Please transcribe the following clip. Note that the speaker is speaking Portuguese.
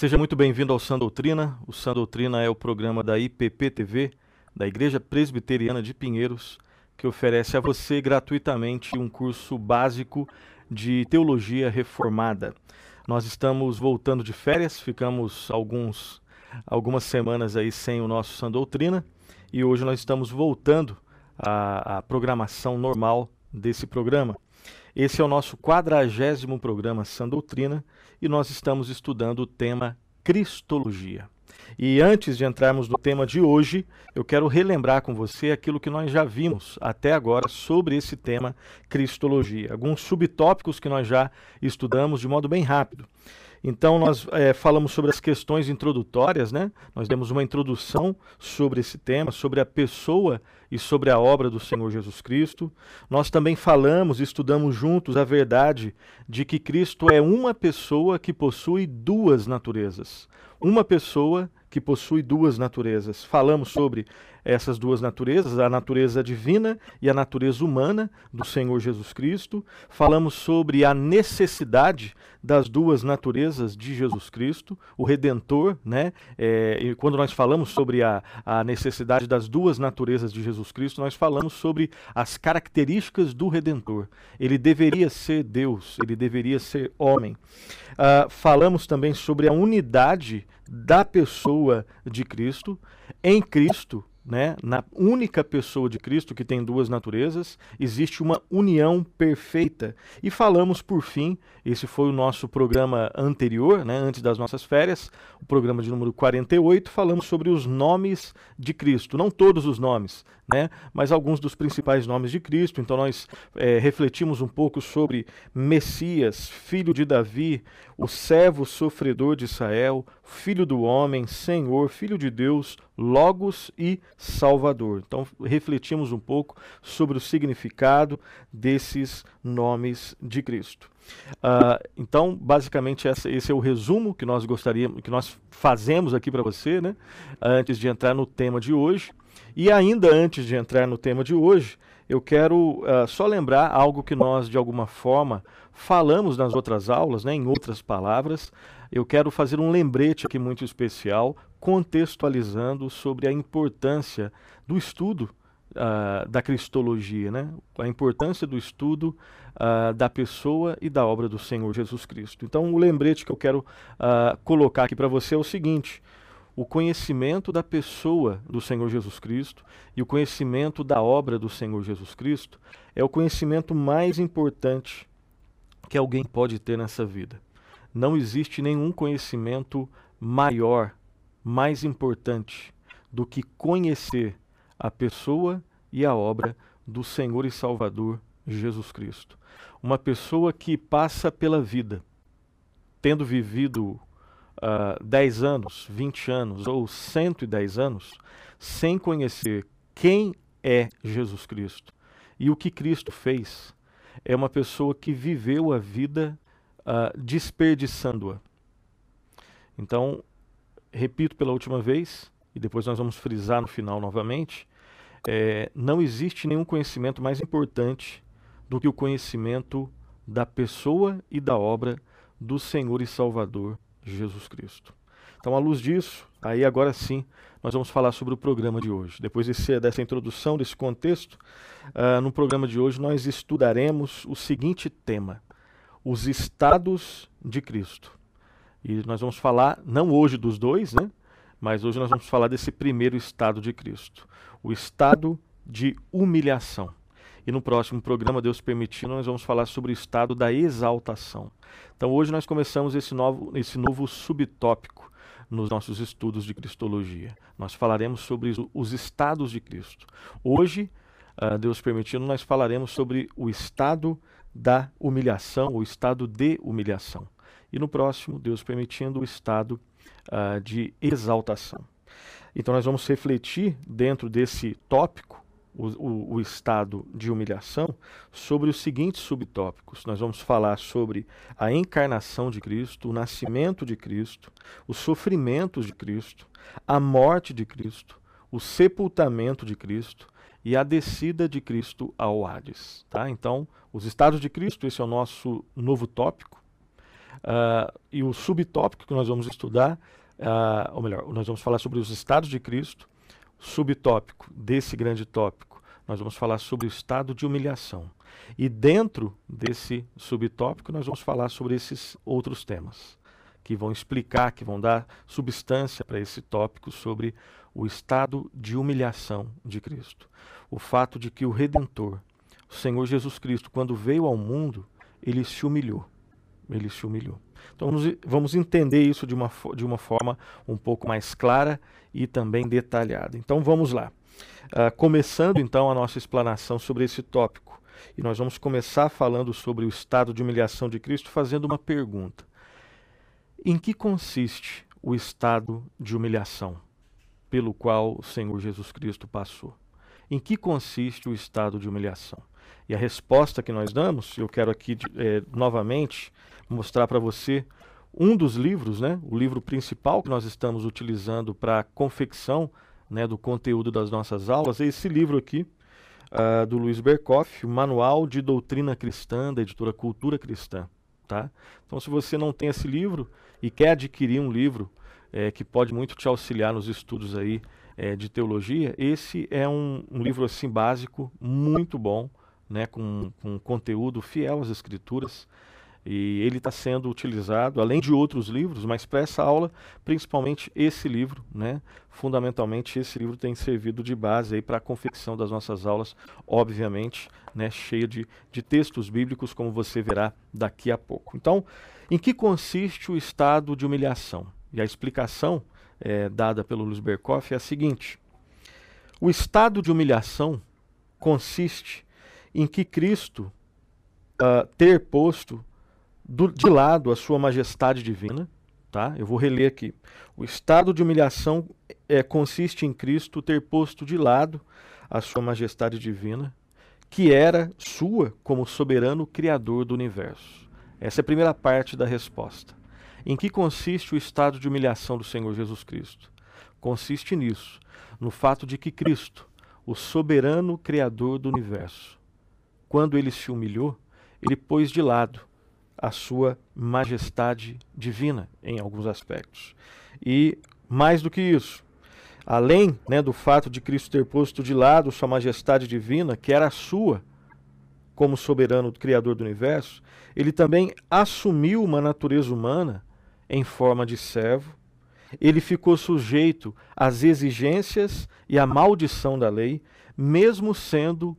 Seja muito bem-vindo ao Sã Doutrina. O Sã Doutrina é o programa da IPP TV, da Igreja Presbiteriana de Pinheiros, que oferece a você gratuitamente um curso básico de teologia reformada. Nós estamos voltando de férias, ficamos alguns algumas semanas aí sem o nosso Sã Doutrina e hoje nós estamos voltando à, à programação normal desse programa. Esse é o nosso quadragésimo programa Sã Doutrina e nós estamos estudando o tema Cristologia. E antes de entrarmos no tema de hoje, eu quero relembrar com você aquilo que nós já vimos até agora sobre esse tema Cristologia. Alguns subtópicos que nós já estudamos de modo bem rápido. Então, nós é, falamos sobre as questões introdutórias, né? Nós demos uma introdução sobre esse tema, sobre a pessoa e sobre a obra do Senhor Jesus Cristo. Nós também falamos e estudamos juntos a verdade de que Cristo é uma pessoa que possui duas naturezas. Uma pessoa que possui duas naturezas. Falamos sobre essas duas naturezas, a natureza divina e a natureza humana do Senhor Jesus Cristo. Falamos sobre a necessidade das duas naturezas de Jesus Cristo, o Redentor, né? É, e quando nós falamos sobre a, a necessidade das duas naturezas de Jesus Cristo, nós falamos sobre as características do Redentor. Ele deveria ser Deus, ele deveria ser homem. Uh, falamos também sobre a unidade da pessoa de Cristo. Em Cristo, né, na única pessoa de Cristo que tem duas naturezas, existe uma união perfeita. E falamos por fim, esse foi o nosso programa anterior, né, antes das nossas férias, o programa de número 48, falamos sobre os nomes de Cristo. Não todos os nomes, né, mas alguns dos principais nomes de Cristo. Então nós é, refletimos um pouco sobre Messias, filho de Davi, o servo sofredor de Israel, filho do homem, Senhor, filho de Deus, Logos e Salvador. Então, refletimos um pouco sobre o significado desses nomes de Cristo. Uh, então, basicamente, essa, esse é o resumo que nós gostaríamos, que nós fazemos aqui para você, né? Antes de entrar no tema de hoje. E ainda antes de entrar no tema de hoje, eu quero uh, só lembrar algo que nós, de alguma forma, falamos nas outras aulas, né, em outras palavras. Eu quero fazer um lembrete aqui muito especial contextualizando sobre a importância do estudo uh, da cristologia, né? a importância do estudo uh, da pessoa e da obra do Senhor Jesus Cristo. Então, o lembrete que eu quero uh, colocar aqui para você é o seguinte: o conhecimento da pessoa do Senhor Jesus Cristo e o conhecimento da obra do Senhor Jesus Cristo é o conhecimento mais importante que alguém pode ter nessa vida. Não existe nenhum conhecimento maior mais importante do que conhecer a pessoa e a obra do Senhor e Salvador Jesus Cristo. Uma pessoa que passa pela vida, tendo vivido uh, ah, 10 anos, 20 anos ou 110 anos, sem conhecer quem é Jesus Cristo e o que Cristo fez, é uma pessoa que viveu a vida uh, desperdiçando-a. Então, repito pela última vez, e depois nós vamos frisar no final novamente, é, não existe nenhum conhecimento mais importante do que o conhecimento da pessoa e da obra do Senhor e Salvador Jesus Cristo. Então, à luz disso, aí agora sim, nós vamos falar sobre o programa de hoje. Depois desse, dessa introdução, desse contexto, uh, no programa de hoje nós estudaremos o seguinte tema: os estados de Cristo. E nós vamos falar, não hoje dos dois, né? Mas hoje nós vamos falar desse primeiro estado de Cristo, o estado de humilhação. E no próximo programa, Deus permitindo, nós vamos falar sobre o estado da exaltação. Então hoje nós começamos esse novo, esse novo subtópico nos nossos estudos de Cristologia. Nós falaremos sobre os estados de Cristo. Hoje, uh, Deus permitindo, nós falaremos sobre o estado da humilhação, o estado de humilhação e no próximo, Deus permitindo, o estado uh, de exaltação. Então, nós vamos refletir dentro desse tópico, o, o, o, estado de humilhação, sobre os seguintes subtópicos. Nós vamos falar sobre a encarnação de Cristo, o nascimento de Cristo, os sofrimentos de Cristo, a morte de Cristo, o sepultamento de Cristo e a descida de Cristo ao Hades. Tá? Então, os estados de Cristo, esse é o nosso novo tópico. Uh, e o subtópico que nós vamos estudar, uh, ou melhor, nós vamos falar sobre os estados de Cristo. Subtópico desse grande tópico, nós vamos falar sobre o estado de humilhação. E dentro desse subtópico, nós vamos falar sobre esses outros temas, que vão explicar, que vão dar substância para esse tópico sobre o estado de humilhação de Cristo. O fato de que o Redentor, o Senhor Jesus Cristo, quando veio ao mundo, ele se humilhou. Ele se humilhou. Então vamos, entender isso de uma, de uma forma um pouco mais clara e também detalhada. Então vamos lá. Uh, começando então a nossa explanação sobre esse tópico. E nós vamos começar falando sobre o estado de humilhação de Cristo, fazendo uma pergunta: Em que consiste o estado de humilhação pelo qual o Senhor Jesus Cristo passou? Em que consiste o estado de humilhação? E a resposta que nós damos, eu quero aqui é, novamente mostrar para você um dos livros, né, o livro principal que nós estamos utilizando para a confecção né, do conteúdo das nossas aulas, é esse livro aqui, uh, do Luiz Berkoff, Manual de Doutrina Cristã, da editora Cultura Cristã. Tá? Então, se você não tem esse livro e quer adquirir um livro é, que pode muito te auxiliar nos estudos aí é, de teologia, esse é um, um, livro assim básico, muito bom, né, com, com conteúdo fiel às escrituras. E ele está sendo utilizado, além de outros livros, mas para essa aula, principalmente esse livro, né? Fundamentalmente, esse livro tem servido de base para a confecção das nossas aulas, obviamente, né? cheia de, de textos bíblicos, como você verá daqui a pouco. Então, em que consiste o estado de humilhação? E a explicação é, dada pelo Luiz Berkoff é a seguinte: o estado de humilhação consiste em que Cristo uh, ter posto do, de lado a sua majestade divina, tá? Eu vou reler aqui. O estado de humilhação é, consiste em Cristo ter posto de lado a sua majestade divina, que era sua como soberano criador do universo. Essa é a primeira parte da resposta. Em que consiste o estado de humilhação do Senhor Jesus Cristo? Consiste nisso, no fato de que Cristo, o soberano criador do universo, quando ele se humilhou, ele pôs de lado a sua majestade divina em alguns aspectos. E mais do que isso, além né, do fato de Cristo ter posto de lado sua majestade divina, que era sua como soberano criador do universo, ele também assumiu uma natureza humana em forma de servo. Ele ficou sujeito às exigências e à maldição da lei, mesmo sendo